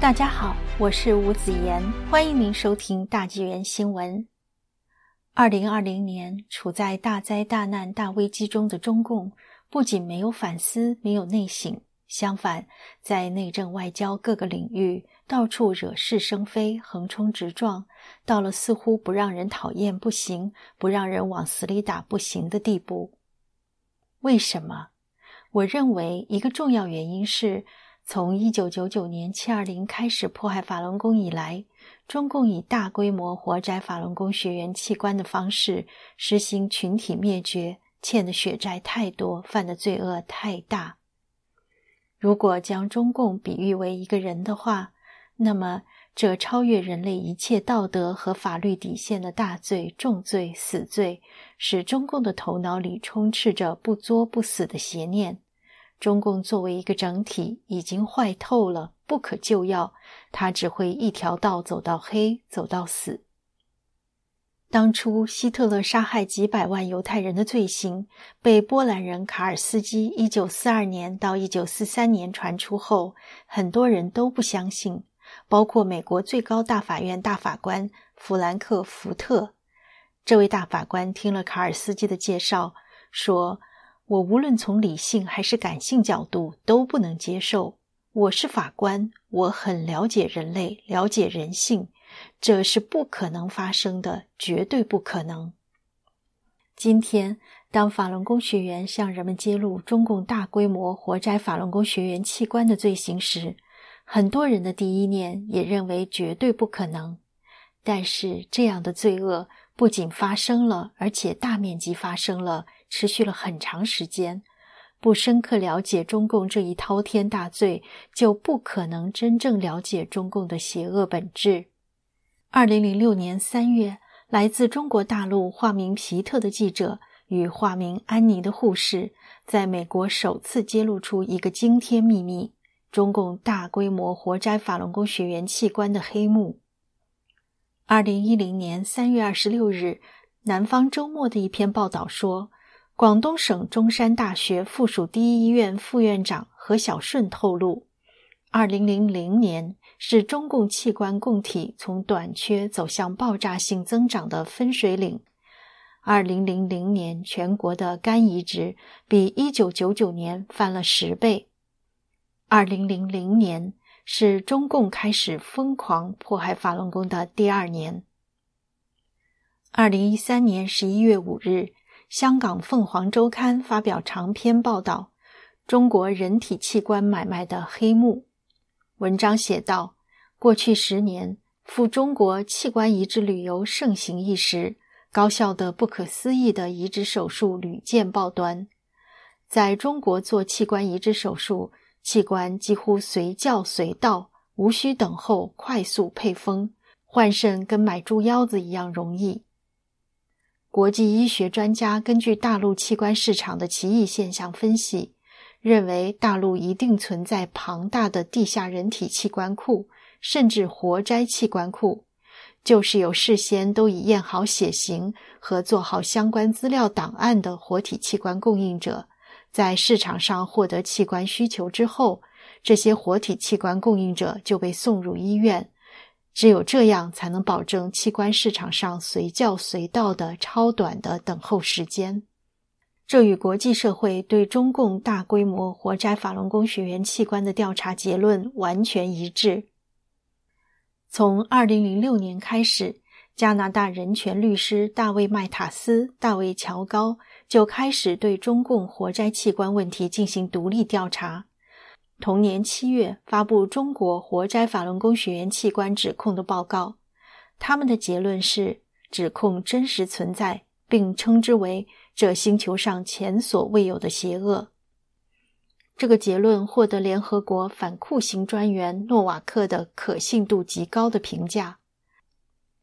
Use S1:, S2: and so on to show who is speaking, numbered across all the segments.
S1: 大家好，我是吴子言，欢迎您收听大纪元新闻。二零二零年，处在大灾大难、大危机中的中共，不仅没有反思，没有内省，相反，在内政、外交各个领域到处惹是生非、横冲直撞，到了似乎不让人讨厌不行，不让人往死里打不行的地步。为什么？我认为一个重要原因是。从一九九九年七二零开始迫害法轮功以来，中共以大规模活摘法轮功学员器官的方式实行群体灭绝，欠的血债太多，犯的罪恶太大。如果将中共比喻为一个人的话，那么这超越人类一切道德和法律底线的大罪、重罪、死罪，使中共的头脑里充斥着不作不死的邪念。中共作为一个整体已经坏透了，不可救药，它只会一条道走到黑，走到死。当初希特勒杀害几百万犹太人的罪行被波兰人卡尔斯基一九四二年到一九四三年传出后，很多人都不相信，包括美国最高大法院大法官弗兰克·福特。这位大法官听了卡尔斯基的介绍，说。我无论从理性还是感性角度都不能接受。我是法官，我很了解人类，了解人性，这是不可能发生的，绝对不可能。今天，当法轮功学员向人们揭露中共大规模活摘法轮功学员器官的罪行时，很多人的第一念也认为绝对不可能。但是，这样的罪恶不仅发生了，而且大面积发生了。持续了很长时间，不深刻了解中共这一滔天大罪，就不可能真正了解中共的邪恶本质。二零零六年三月，来自中国大陆化名皮特的记者与化名安妮的护士，在美国首次揭露出一个惊天秘密：中共大规模活摘法轮功学员器官的黑幕。二零一零年三月二十六日，《南方周末》的一篇报道说。广东省中山大学附属第一医院副院长何小顺透露，二零零零年是中共器官供体从短缺走向爆炸性增长的分水岭。二零零零年，全国的肝移植比一九九九年翻了十倍。二零零零年是中共开始疯狂迫害法轮功的第二年。二零一三年十一月五日。香港《凤凰周刊》发表长篇报道《中国人体器官买卖的黑幕》。文章写道：过去十年，赴中国器官移植旅游盛行一时，高效的、不可思议的移植手术屡见报端。在中国做器官移植手术，器官几乎随叫随到，无需等候，快速配封，换肾跟买猪腰子一样容易。国际医学专家根据大陆器官市场的奇异现象分析，认为大陆一定存在庞大的地下人体器官库，甚至活摘器官库，就是有事先都已验好血型和做好相关资料档案的活体器官供应者，在市场上获得器官需求之后，这些活体器官供应者就被送入医院。只有这样，才能保证器官市场上随叫随到的超短的等候时间。这与国际社会对中共大规模活摘法轮功学员器官的调查结论完全一致。从二零零六年开始，加拿大人权律师大卫·麦塔斯、大卫·乔高就开始对中共活摘器官问题进行独立调查。同年七月，发布中国活摘法轮功学员器官指控的报告。他们的结论是，指控真实存在，并称之为这星球上前所未有的邪恶。这个结论获得联合国反酷刑专员诺瓦克的可信度极高的评价。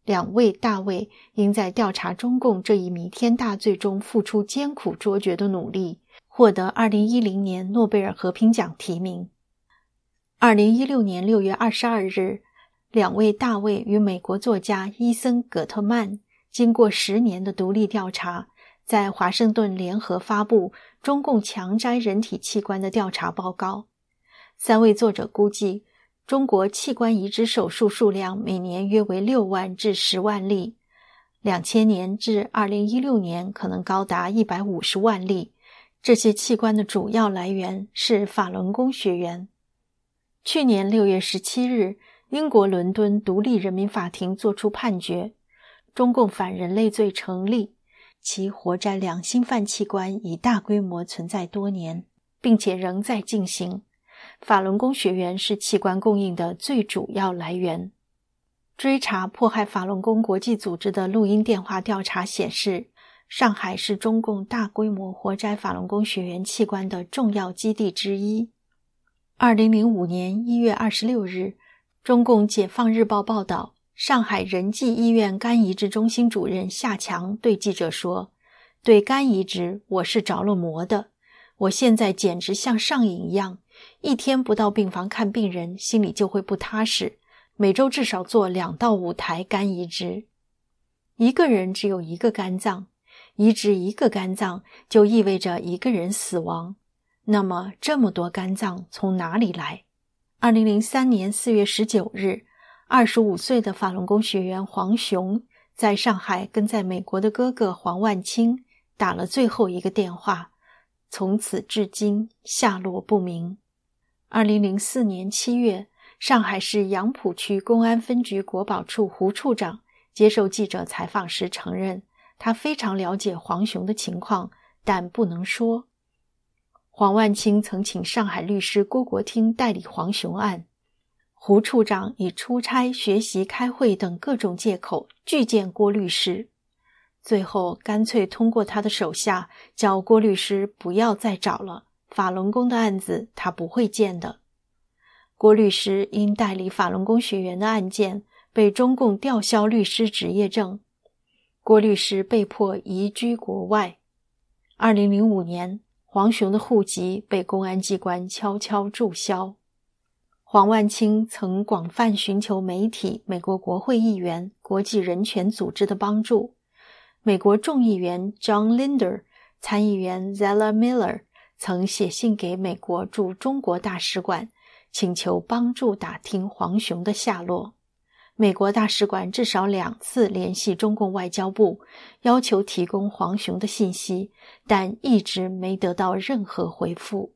S1: 两位大卫应在调查中共这一弥天大罪中付出艰苦卓绝的努力。获得二零一零年诺贝尔和平奖提名。二零一六年六月二十二日，两位大卫与美国作家伊森·葛特曼经过十年的独立调查，在华盛顿联合发布中共强摘人体器官的调查报告。三位作者估计，中国器官移植手术数量每年约为六万至十万例，两千年至二零一六年可能高达一百五十万例。这些器官的主要来源是法轮功学员。去年六月十七日，英国伦敦独立人民法庭作出判决，中共反人类罪成立，其活摘两心犯器官已大规模存在多年，并且仍在进行。法轮功学员是器官供应的最主要来源。追查迫害法轮功国际组织的录音电话调查显示。上海是中共大规模活摘法轮功学员器官的重要基地之一。二零零五年一月二十六日，中共解放日报报道，上海仁济医院肝移植中心主任夏强对记者说：“对肝移植，我是着了魔的。我现在简直像上瘾一样，一天不到病房看病人，心里就会不踏实。每周至少做两到五台肝移植。一个人只有一个肝脏。”移植一个肝脏就意味着一个人死亡，那么这么多肝脏从哪里来？二零零三年四月十九日，二十五岁的法轮功学员黄雄在上海跟在美国的哥哥黄万清打了最后一个电话，从此至今下落不明。二零零四年七月，上海市杨浦区公安分局国保处胡处长接受记者采访时承认。他非常了解黄雄的情况，但不能说。黄万清曾请上海律师郭国听代理黄雄案，胡处长以出差、学习、开会等各种借口拒见郭律师，最后干脆通过他的手下叫郭律师不要再找了。法轮功的案子他不会见的。郭律师因代理法轮功学员的案件，被中共吊销律师执业证。郭律师被迫移居国外。二零零五年，黄雄的户籍被公安机关悄悄注销。黄万清曾广泛寻求媒体、美国国会议员、国际人权组织的帮助。美国众议员 John Linder、参议员 Zella Miller 曾写信给美国驻中国大使馆，请求帮助打听黄雄的下落。美国大使馆至少两次联系中共外交部，要求提供黄雄的信息，但一直没得到任何回复。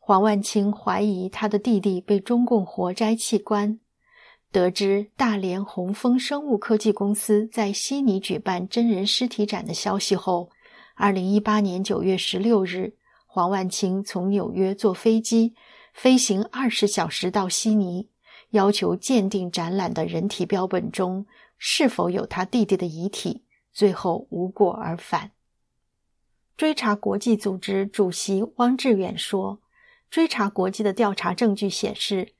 S1: 黄万清怀疑他的弟弟被中共活摘器官，得知大连红枫生物科技公司在悉尼举办真人尸体展的消息后，二零一八年九月十六日，黄万清从纽约坐飞机，飞行二十小时到悉尼。要求鉴定展览的人体标本中是否有他弟弟的遗体，最后无果而返。追查国际组织主席汪志远说：“追查国际的调查证据显示，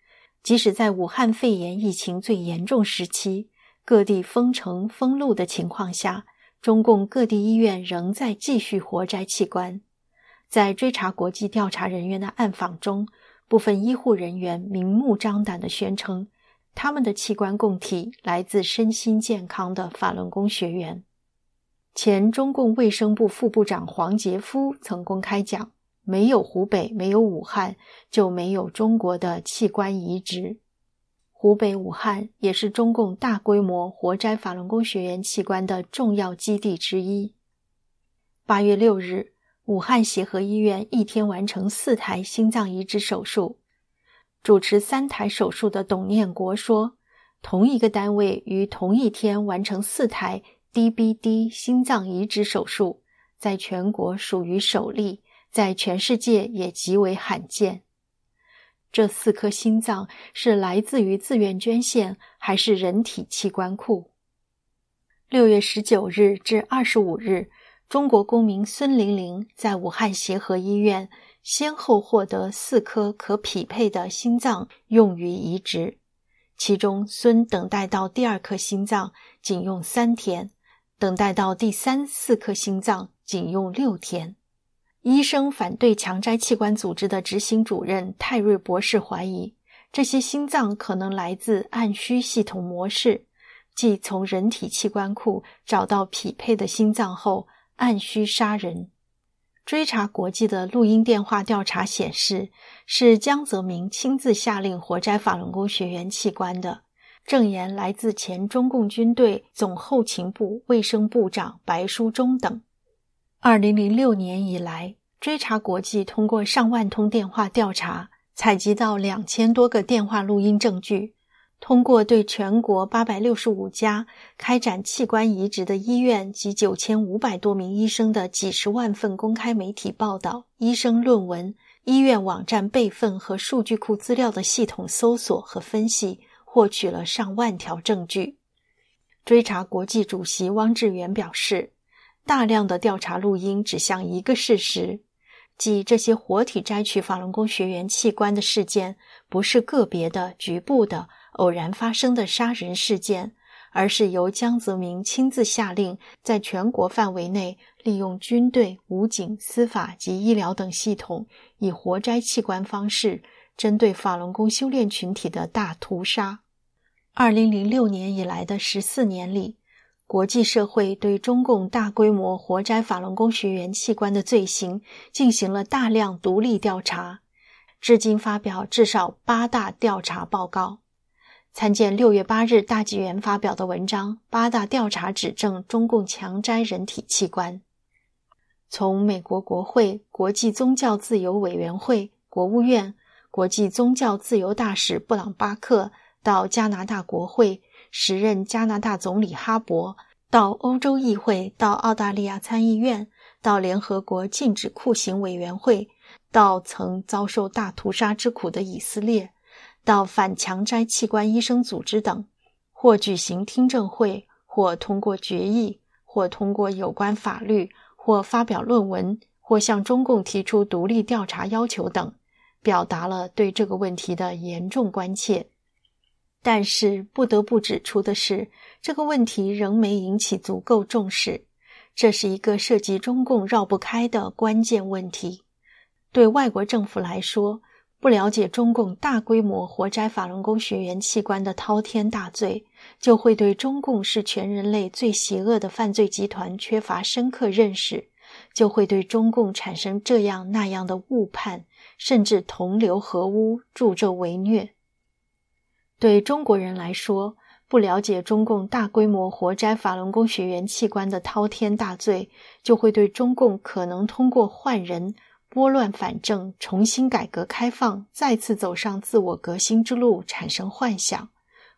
S1: 即使在武汉肺炎疫情最严重时期，各地封城封路的情况下，中共各地医院仍在继续活摘器官。在追查国际调查人员的暗访中。”部分医护人员明目张胆地宣称，他们的器官供体来自身心健康的法轮功学员。前中共卫生部副部长黄杰夫曾公开讲：“没有湖北，没有武汉，就没有中国的器官移植。湖北武汉也是中共大规模活摘法轮功学员器官的重要基地之一。”八月六日。武汉协和医院一天完成四台心脏移植手术。主持三台手术的董念国说：“同一个单位于同一天完成四台 DBD 心脏移植手术，在全国属于首例，在全世界也极为罕见。这四颗心脏是来自于自愿捐献，还是人体器官库？”六月十九日至二十五日。中国公民孙玲玲在武汉协和医院先后获得四颗可匹配的心脏用于移植，其中孙等待到第二颗心脏仅用三天，等待到第三四颗心脏仅用六天。医生反对强摘器官组织的执行主任泰瑞博士怀疑，这些心脏可能来自按需系统模式，即从人体器官库找到匹配的心脏后。按需杀人，追查国际的录音电话调查显示，是江泽民亲自下令活摘法轮功学员器官的。证言来自前中共军队总后勤部卫生部长白书忠等。二零零六年以来，追查国际通过上万通电话调查，采集到两千多个电话录音证据。通过对全国八百六十五家开展器官移植的医院及九千五百多名医生的几十万份公开媒体报道、医生论文、医院网站备份和数据库资料的系统搜索和分析。获取了上万条证据。追查国际主席汪志远表示，大量的调查录音指向一个事实，即这些活体摘取法轮功学员器官的事件不是个别的、局部的、偶然发生的杀人事件，而是由江泽民亲自下令，在全国范围内利用军队、武警、司法及医疗等系统，以活摘器官方式。针对法轮功修炼群体的大屠杀。二零零六年以来的十四年里，国际社会对中共大规模活摘法轮功学员器官的罪行进行了大量独立调查，至今发表至少八大调查报告。参见六月八日大纪元发表的文章《八大调查指证中共强摘人体器官》。从美国国会、国际宗教自由委员会、国务院。国际宗教自由大使布朗巴克到加拿大国会，时任加拿大总理哈伯到欧洲议会，到澳大利亚参议院，到联合国禁止酷刑委员会，到曾遭受大屠杀之苦的以色列，到反强摘器官医生组织等，或举行听证会，或通过决议，或通过有关法律，或发表论文，或向中共提出独立调查要求等。表达了对这个问题的严重关切，但是不得不指出的是，这个问题仍没引起足够重视。这是一个涉及中共绕不开的关键问题。对外国政府来说，不了解中共大规模活摘法轮功学员器官的滔天大罪，就会对中共是全人类最邪恶的犯罪集团缺乏深刻认识，就会对中共产生这样那样的误判。甚至同流合污、助纣为虐。对中国人来说，不了解中共大规模活摘法轮功学员器官的滔天大罪，就会对中共可能通过换人、拨乱反正、重新改革开放、再次走上自我革新之路产生幻想，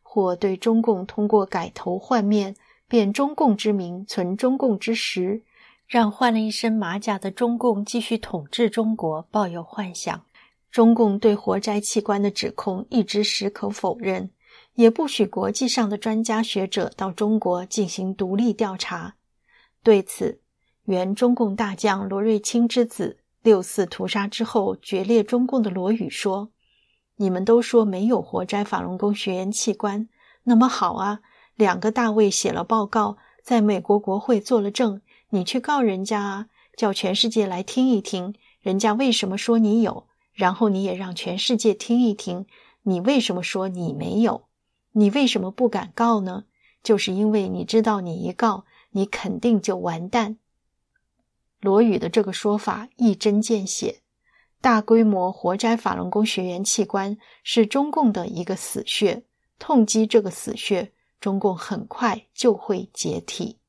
S1: 或对中共通过改头换面、变中共之名、存中共之实。让换了一身马甲的中共继续统治中国抱有幻想。中共对活摘器官的指控一直矢口否认，也不许国际上的专家学者到中国进行独立调查。对此，原中共大将罗瑞卿之子、六四屠杀之后决裂中共的罗宇说：“你们都说没有活摘法轮功学员器官，那么好啊，两个大卫写了报告，在美国国会做了证。”你去告人家啊，叫全世界来听一听，人家为什么说你有，然后你也让全世界听一听，你为什么说你没有？你为什么不敢告呢？就是因为你知道，你一告，你肯定就完蛋。罗宇的这个说法一针见血，大规模活摘法轮功学员器官是中共的一个死穴，痛击这个死穴，中共很快就会解体。